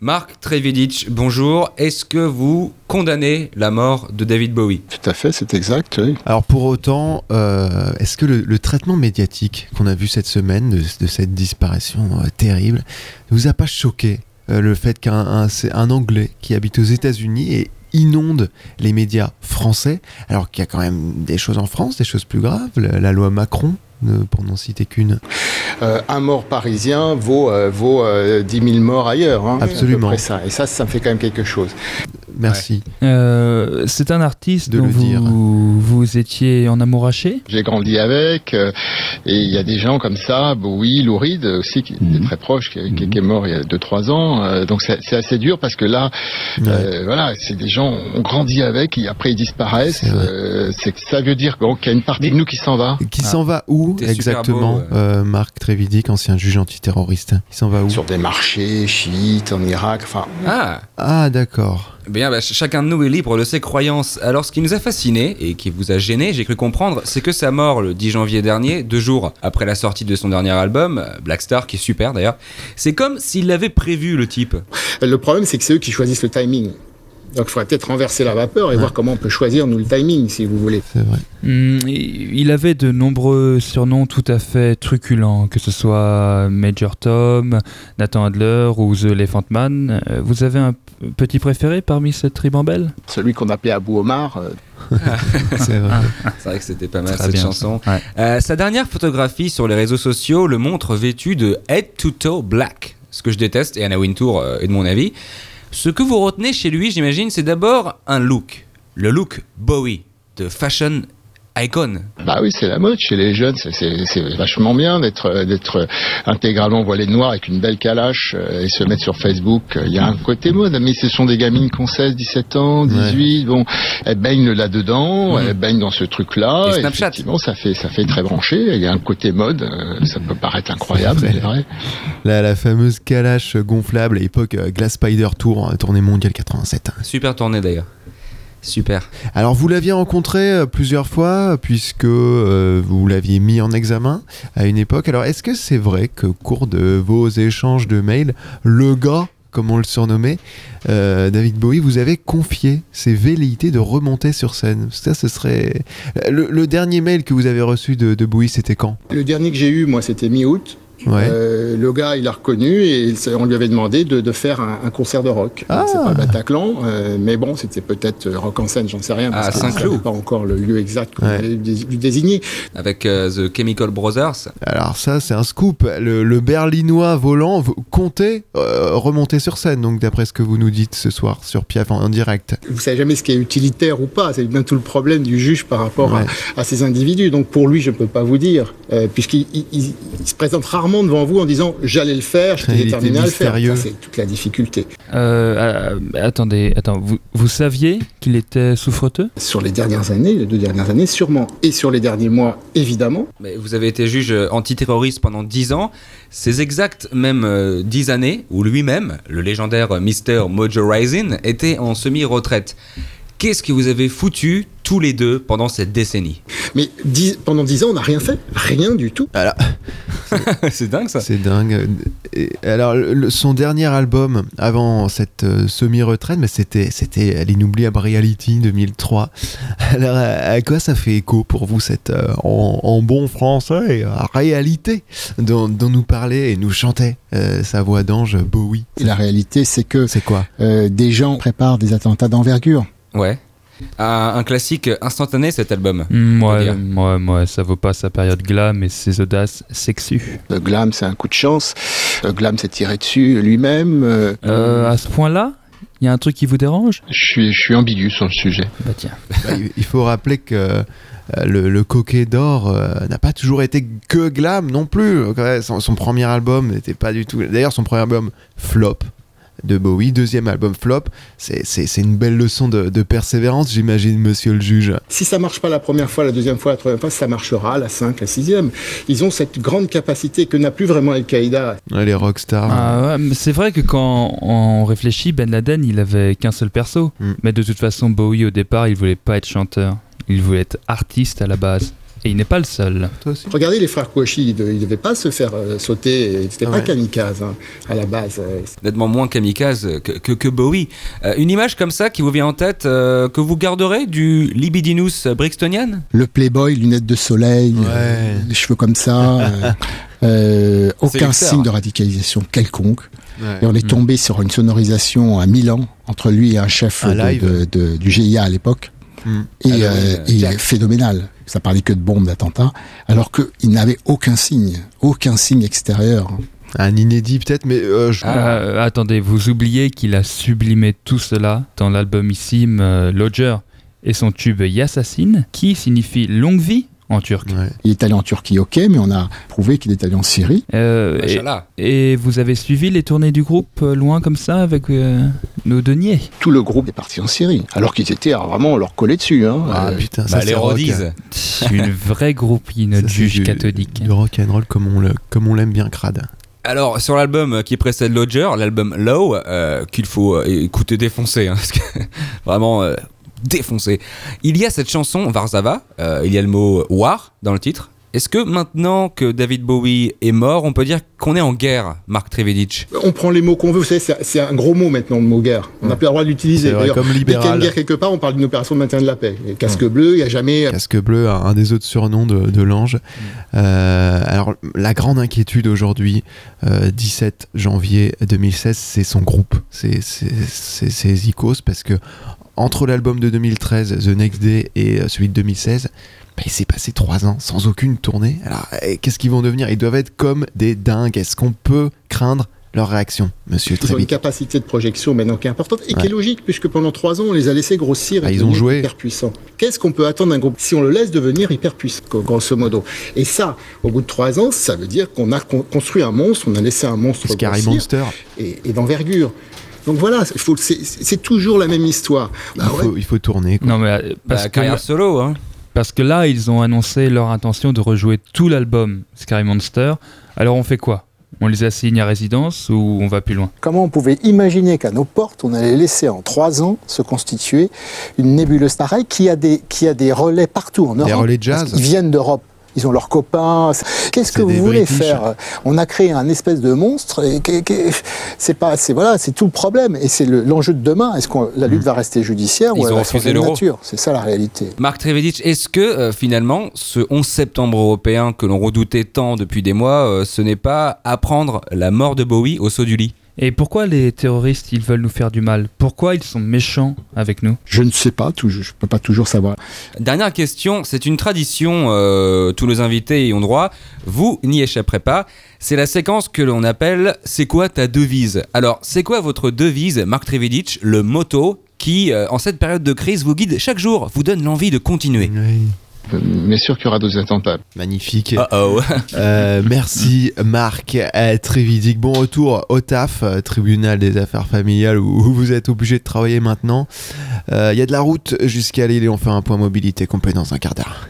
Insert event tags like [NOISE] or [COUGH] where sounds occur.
Marc Trevidic, bonjour. Est-ce que vous condamnez la mort de David Bowie? Tout à fait, c'est exact, oui. Alors pour autant, euh, est-ce que le, traitement médiatique qu'on a vu cette semaine de, cette disparition euh, terrible vous a pas choqué euh, le fait qu'un un, Anglais qui habite aux États-Unis inonde les médias français, alors qu'il y a quand même des choses en France, des choses plus graves, la loi Macron, pour n'en citer qu'une. Euh, un mort parisien vaut, euh, vaut 10 euh, 000 morts ailleurs. Hein, Absolument. ça. Et ça, ça me fait quand même quelque chose. Merci. c'est un artiste de dont le vous, dire. vous étiez en amouraché J'ai grandi avec, et il y a des gens comme ça, Bowie, Lou Reed aussi, qui est très proche, qui, est mort il y a 2-3 ans. donc c'est assez dur parce que là, voilà, c'est des gens, on grandit avec, et après ils disparaissent. C'est ça veut dire qu'il y a une partie de nous qui s'en va. Qui s'en va où exactement, euh, Marc Trévidic, ancien juge antiterroriste Il s'en va où? Sur des marchés chiites en Irak, enfin. Ah Ah, d'accord. Eh bien, bah, chacun de nous est libre de ses croyances. Alors, ce qui nous a fasciné et qui vous a gêné, j'ai cru comprendre, c'est que sa mort le 10 janvier dernier, deux jours après la sortie de son dernier album, Black Star, qui est super d'ailleurs, c'est comme s'il l'avait prévu, le type. Le problème, c'est que c'est eux qui choisissent le timing. Donc il faudrait peut-être renverser la vapeur et voir comment on peut choisir nous le timing, si vous voulez. C'est vrai. Hmm, il avait de nombreux surnoms tout à fait truculents, que ce soit Major Tom, Nathan Adler ou The Elephant Man. Euh, vous avez un petit préféré parmi cette ribambelle? Celui qu'on appelait Abou Omar. Euh. [LAUGHS] c'est vrai. C'est vrai que c'était pas mal cette chanson. Euh, sa dernière photographie sur les réseaux sociaux le montre vêtu de head to toe black, ce que je déteste et Anna Wintour est de mon avis. Ce que vous retenez chez lui, j'imagine, c'est d'abord un look. Le look Bowie, de fashion icon. Bah oui, c'est la mode chez les jeunes. C'est vachement bien d'être d'être intégralement voilé de noir avec une belle calache euh, et se mettre sur Facebook. Il y a un côté mode, mais ce sont des gamines qui ont 16, 17 ans, 18. Bon, elles baignent là-dedans, mhm. elles baignent dans ce truc-là. Et Snapchat. Effectivement, ça fait ça fait très branché. Il y a un côté mode. Euh, ça peut paraître incroyable, c'est vrai. La, la fameuse calache gonflable à l'époque euh, Glass Spider Tour, tournée mondiale 87. Super tournée d'ailleurs. Super. Alors vous l'aviez rencontré euh, plusieurs fois puisque euh, vous l'aviez mis en examen à une époque. Alors est-ce que c'est vrai qu'au cours de vos échanges de mails, le gars, comme on le surnommait, euh, David Bowie, vous avez confié ses velléités de remonter sur scène? Ça, ce serait... Le, dernier mail que vous avez reçu de, de Bowie, c'était quand? Le dernier que j'ai eu, moi, c'était mi-août. Euh, le gars, il a reconnu et on lui avait demandé de, faire un, concert de rock. Ah. C'est pas Bataclan, euh, mais bon, c'était peut-être euh, rock en scène, j'en sais rien. Parce ah, Saint-Cloud. pas encore le lieu exact qu'on ouais. désigné. Avec The Chemical Brothers. Alors ça, c'est un scoop. Le, berlinois volant comptait remonter sur scène, donc d'après ce que vous nous dites ce soir sur Piaf en, direct. Vous savez jamais ce qui est utilitaire ou pas. C'est bien tout le problème du juge par rapport à, ces individus. Donc pour lui, je ne peux pas vous dire, puisqu'il se présente rarement devant vous en disant j'allais le faire, j'étais déterminé à le faire. C'est toute la difficulté. Euh, euh, attendez, attends, vous, vous saviez qu'il était souffreteux? Sur les dernières années, les deux dernières années, sûrement, et sur les derniers mois, évidemment. Mais vous avez été juge antiterroriste pendant dix ans. Ces exactes même euh, dix années où lui-même, le légendaire Mr. Mojo Rising, était en semi-retraite. Qu'est-ce que vous avez foutu tous les deux pendant cette décennie? Mais pendant dix ans, on n'a rien fait. Rien du tout. Alors, [LAUGHS] c'est dingue ça. C'est dingue. alors, son dernier album avant cette euh, semi-retraite, mais c'était c'était l'inoubliable Reality 2003. [LAUGHS] Alors, à, quoi ça fait écho pour vous cette euh, en, bon français réalité dont, nous parlait et nous chantait euh, sa voix d'ange Bowie? La réalité, c'est que c'est quoi? Des gens préparent des attentats d'envergure. Ouais. Un, classique instantané cet album. Moi, moi, moi, ça vaut pas sa période glam et ses audaces sexues. Le glam, c'est un coup de chance. Le glam s'est tiré dessus lui-même. Euh, euh, à ce point-là il y a un truc qui vous dérange? Je suis, je suis ambigu sur le sujet. Bah tiens. Bah, il faut rappeler que euh, le, le, coquet d'or n'a pas toujours été que glam non plus. Son, son premier album n'était pas du tout. D'ailleurs, son premier album flop de Bowie, deuxième album flop. C'est une belle leçon de, persévérance, j'imagine, monsieur le juge. Si ça marche pas la première fois, la deuxième fois, la troisième fois, ça marchera la cinq, la sixième. Ils ont cette grande capacité que n'a plus vraiment Al-Qaïda. les rockstars. Ah c'est vrai que quand on réfléchit, Ben Laden, il avait qu'un seul perso. Mm. Mais de toute façon, Bowie, au départ, il voulait pas être chanteur. Il voulait être artiste à la base. Et il n'est pas le seul. Regardez les frères Kouachi, ils ne devaient pas se faire euh, sauter, ils n'étaient pas kamikazes hein, à la base. Nettement moins kamikaze que, que, Bowie. Euh, une image comme ça qui vous vient en tête, euh, que vous garderez du Libidinus Brixtonian Le Playboy, lunettes de soleil, les cheveux comme ça. [LAUGHS] aucun signe de radicalisation quelconque. Et on est tombé sur une sonorisation à Milan entre lui et un chef du GIA à l'époque. Mm. Et, euh, phénoménal. Ça parlait que de bombes, d'attentats, alors qu'il n'avait aucun signe, aucun signe extérieur. Un inédit peut-être, mais... Euh, euh, attendez, vous oubliez qu'il a sublimé tout cela dans l'albumissime Lodger et son tube Yassassin, qui signifie longue vie en turc. Il est allé en Turquie, ok, mais on a prouvé qu'il est allé en Syrie. Euh, et, vous avez suivi les tournées du groupe euh, loin comme ça avec euh, nos deniers Tout le groupe est parti en Syrie, alors qu'ils étaient vraiment leur collé dessus. Hein. Ah putain, ça bah, les [LAUGHS] Une vraie groupe, une juge catholique. Du rock and roll comme on le, comme on l'aime bien crade. Alors sur l'album qui précède Lodger, l'album Low, qu'il faut écouter défoncer, hein, [LAUGHS] parce que vraiment défoncé. Il y a cette chanson Varsava, euh, il y a le mot war dans le titre. Est-ce que maintenant que David Bowie est mort, on peut dire qu'on est en guerre, Marc Trevedic? On prend les mots qu'on veut, vous savez, c'est un gros mot maintenant, le mot guerre. On n'a plus le droit de l'utiliser. Comme libéral. Dès qu'il y a une guerre quelque part, on parle d'une opération de maintien de la paix. casque bleu, il n'y a jamais... Casque bleu, un des autres surnoms de, l'ange. Euh, alors, la grande inquiétude aujourd'hui, 17 euh, janvier 2016, c'est son groupe, c'est Zikos, parce que entre l'album de 2013, The Next Day, et euh, celui de 2016, bah, il s'est passé trois ans sans aucune tournée. Alors, qu'est-ce qu'ils vont devenir? Ils doivent être comme des dingues. Est-ce qu'on peut craindre leur réaction, monsieur Ils ont une capacité de projection maintenant qui est importante et qui est logique, puisque pendant trois ans, on les a laissés grossir et ah, ils ont joué. hyper puissants. Qu'est-ce qu'on peut attendre d'un groupe si on le laisse devenir hyper puissant, grosso modo? Et ça, au bout de trois ans, ça veut dire qu'on a construit un monstre, on a laissé un monstre Scary Monster. et, et d'envergure. Donc voilà, c'est toujours la même histoire. il, bah faut, il, faut, tourner. Non, mais euh, parce bah, carrière solo. Hein. Parce que là, ils ont annoncé leur intention de rejouer tout l'album Scary Monster. Alors on fait quoi? On les assigne à résidence ou on va plus loin? Comment on pouvait imaginer qu'à nos portes, on allait laisser en trois ans se constituer une nébuleuse pareille qui a des, qui a des relais partout en Europe Des relais jazz Ils viennent d'Europe ils ont leurs copains. Qu'est-ce que vous voulez faire On a créé un espèce de monstre. Et c'est pas, c'est voilà, c'est tout le problème. Et c'est l'enjeu de demain. Est-ce que la lutte mm. va rester judiciaire ou elle va changer de nature? C'est ça la réalité. Marc Trevedic, est-ce que euh, finalement ce 11 septembre européen que l'on redoutait tant depuis des mois, euh, ce n'est pas apprendre la mort de Bowie au saut du lit? Et pourquoi les terroristes, ils veulent nous faire du mal? Pourquoi ils sont méchants avec nous? Je ne sais pas, je ne peux pas toujours savoir. Dernière question, c'est une tradition, euh, tous nos invités y ont droit, vous n'y échapperez pas, c'est la séquence que l'on appelle « C'est quoi ta devise ?» Alors, c'est quoi votre devise, Marc Trevedic, le motto qui, euh, en cette période de crise, vous guide chaque jour, vous donne l'envie de continuer? Mais sûr qu'il y aura d'autres attentats. Magnifique. Euh, merci Marc. Euh, très vite. Bon retour au TAF, euh, tribunal des affaires familiales, où vous êtes obligé de travailler maintenant. Il y a de la route jusqu'à Lille et on fait un point mobilité complet dans un quart d'heure.